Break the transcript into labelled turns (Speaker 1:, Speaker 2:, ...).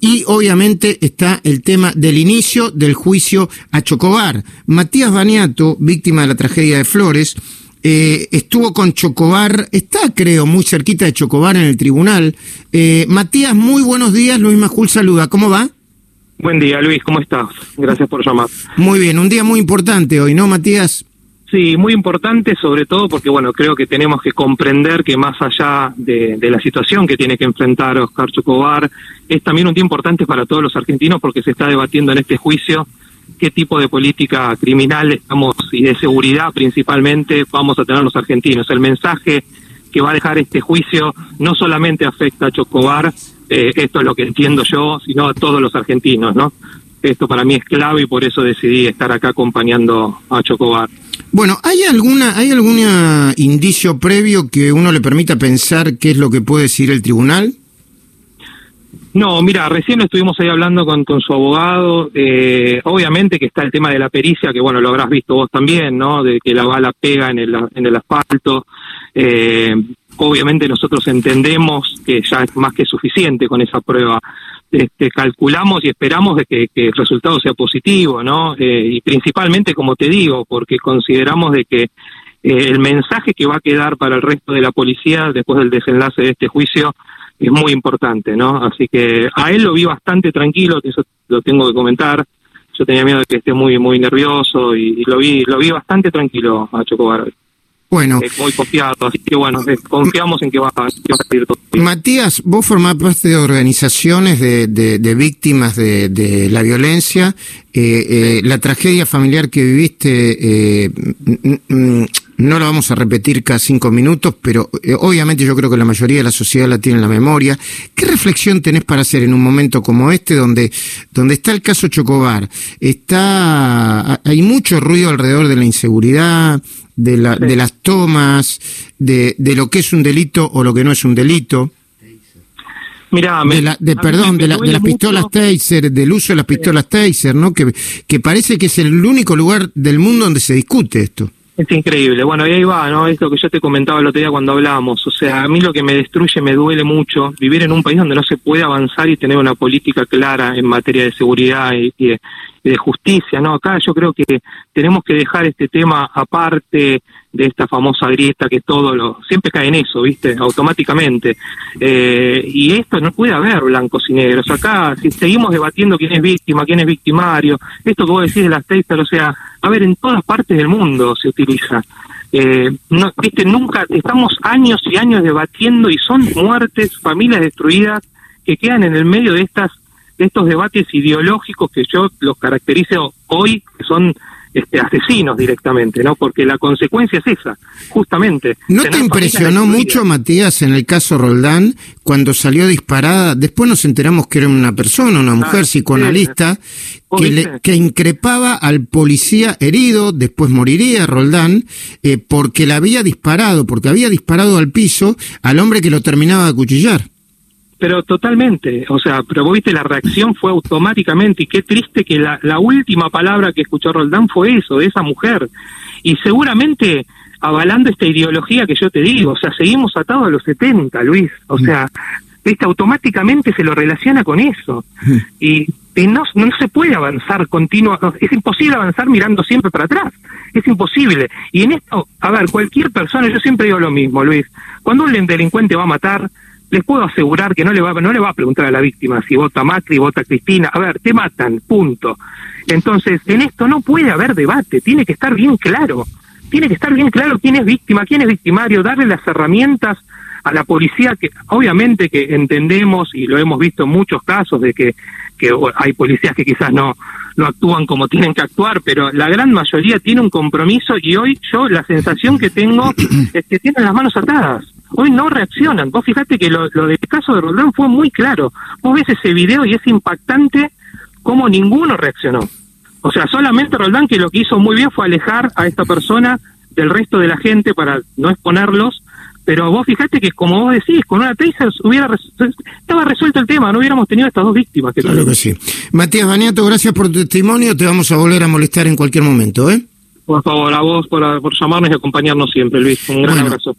Speaker 1: y obviamente está el tema del inicio del juicio a Chocobar. Matías Baniato, víctima de la tragedia de Flores, eh, estuvo con Chocobar, está creo muy cerquita de Chocobar en el tribunal. Eh, Matías, muy buenos días, Luis Majul saluda, ¿cómo va?
Speaker 2: Buen día, Luis, ¿cómo estás? Gracias por llamar.
Speaker 1: Muy bien, un día muy importante hoy, ¿no, Matías?
Speaker 2: Sí, muy importante, sobre todo porque, bueno, creo que tenemos que comprender que más allá de, la situación que tiene que enfrentar Oscar Chocobar, es también un día importante para todos los argentinos porque se está debatiendo en este juicio qué tipo de política criminal estamos y de seguridad principalmente vamos a tener los argentinos. El mensaje que va a dejar este juicio no solamente afecta a Chocobar, eh, esto es lo que entiendo yo, sino a todos los argentinos, ¿no? Esto para mí es clave y por eso decidí estar acá acompañando a Chocobar.
Speaker 1: Bueno, ¿hay alguna, hay algún indicio previo que uno le permita pensar qué es lo que puede decir el tribunal?
Speaker 2: No, mira, recién estuvimos ahí hablando con, con su abogado. Eh, obviamente que está el tema de la pericia, que bueno, lo habrás visto vos también, ¿no? De que la bala pega en el, en el asfalto. Eh, obviamente nosotros entendemos que ya es más que suficiente con esa prueba. Este, calculamos y esperamos de que, el resultado sea positivo, ¿no? Eh, y principalmente, como te digo, porque consideramos de que eh, el mensaje que va a quedar para el resto de la policía después del desenlace de este juicio es muy importante, ¿no? Así que a él lo vi bastante tranquilo, eso lo tengo que comentar. Yo tenía miedo de que esté muy muy nervioso y, y lo vi lo vi bastante tranquilo a Chocobar.
Speaker 1: Bueno.
Speaker 2: Es muy confiado, así que bueno, confiamos en que va, a salir todo.
Speaker 1: Matías, vos formás parte de organizaciones de, de, de víctimas de, de, la violencia. Eh, eh, la tragedia familiar que viviste, eh, no la vamos a repetir cada cinco minutos, pero eh, obviamente yo creo que la mayoría de la sociedad la tiene en la memoria. ¿Qué reflexión tenés para hacer en un momento como este, donde, donde está el caso Chocobar? Está, hay mucho ruido alrededor de la inseguridad, de, la, sí. de las tomas, de, de lo que es un delito o lo que no es un delito.
Speaker 2: Mirá,
Speaker 1: de, la, de perdón, de, la, de las pistolas. Taser, del uso de las pistolas sí. Taser, ¿no? Que, que parece que es el único lugar del mundo donde se discute esto.
Speaker 2: Es increíble. Bueno, y ahí va, ¿no? Es lo que yo te comentaba el otro día cuando hablábamos. O sea, a mí lo que me destruye, me duele mucho vivir en un país donde no se puede avanzar y tener una política clara en materia de seguridad y, y, de, justicia, ¿no? Acá yo creo que tenemos que dejar este tema aparte de esta famosa grieta que todo lo siempre cae en eso, ¿viste? Automáticamente. Eh, y esto no puede haber blancos y negros. Acá, si seguimos debatiendo quién es víctima, quién es victimario, esto que vos decís de las Taser, o sea, a ver, en todas partes del mundo se utiliza. Eh, no, viste, nunca, estamos años y años debatiendo y son muertes, familias destruidas que quedan en el medio de estas de estos debates ideológicos que yo los caracterizo hoy, que son este, asesinos directamente, ¿no? Porque la consecuencia es esa, justamente.
Speaker 1: ¿No te impresionó mucho, Matías, en el caso Roldán, cuando salió disparada? Después nos enteramos que era una persona, una mujer ah, psicoanalista, sí, que, le, que increpaba al policía herido, después moriría Roldán, eh, porque le había disparado, porque había disparado al piso al hombre que lo terminaba de acuchillar.
Speaker 2: Pero totalmente, o sea, pero vos viste la reacción fue automáticamente y qué triste que la, la última palabra que escuchó Roldán fue eso, de esa mujer. Y seguramente avalando esta ideología que yo te digo, o sea, seguimos atados a los 70, Luis, o sea, viste, automáticamente se lo relaciona con eso. Y, y no, no se puede avanzar continua, es imposible avanzar mirando siempre para atrás, es imposible. Y en esto, a ver, cualquier persona, yo siempre digo lo mismo, Luis, cuando un delincuente va a matar, les puedo asegurar que no le va no le va a preguntar a la víctima si vota Macri, vota Cristina, a ver, te matan, punto. Entonces, en esto no puede haber debate, tiene que estar bien claro. Tiene que estar bien claro quién es víctima, quién es victimario, darle las herramientas a la policía que obviamente que entendemos y lo hemos visto en muchos casos de que que hay policías que quizás no no actúan como tienen que actuar, pero la gran mayoría tiene un compromiso y hoy yo la sensación que tengo es que tienen las manos atadas hoy no reaccionan. Vos fijate que lo, lo del caso de Roldán fue muy claro. Vos ves ese video y es impactante cómo ninguno reaccionó. O sea, solamente Roldán que lo que hizo muy bien fue alejar a esta persona del resto de la gente para no exponerlos, pero vos fijate que como vos decís, con una taser hubiera estaba resuelto el tema, no hubiéramos tenido estas dos víctimas.
Speaker 1: Que claro que sí. Matías Baniato, gracias por tu testimonio, te vamos a volver a molestar en cualquier momento, ¿eh?
Speaker 2: Por favor, a vos por, por llamarnos y acompañarnos siempre, Luis. Un gran bueno. abrazo.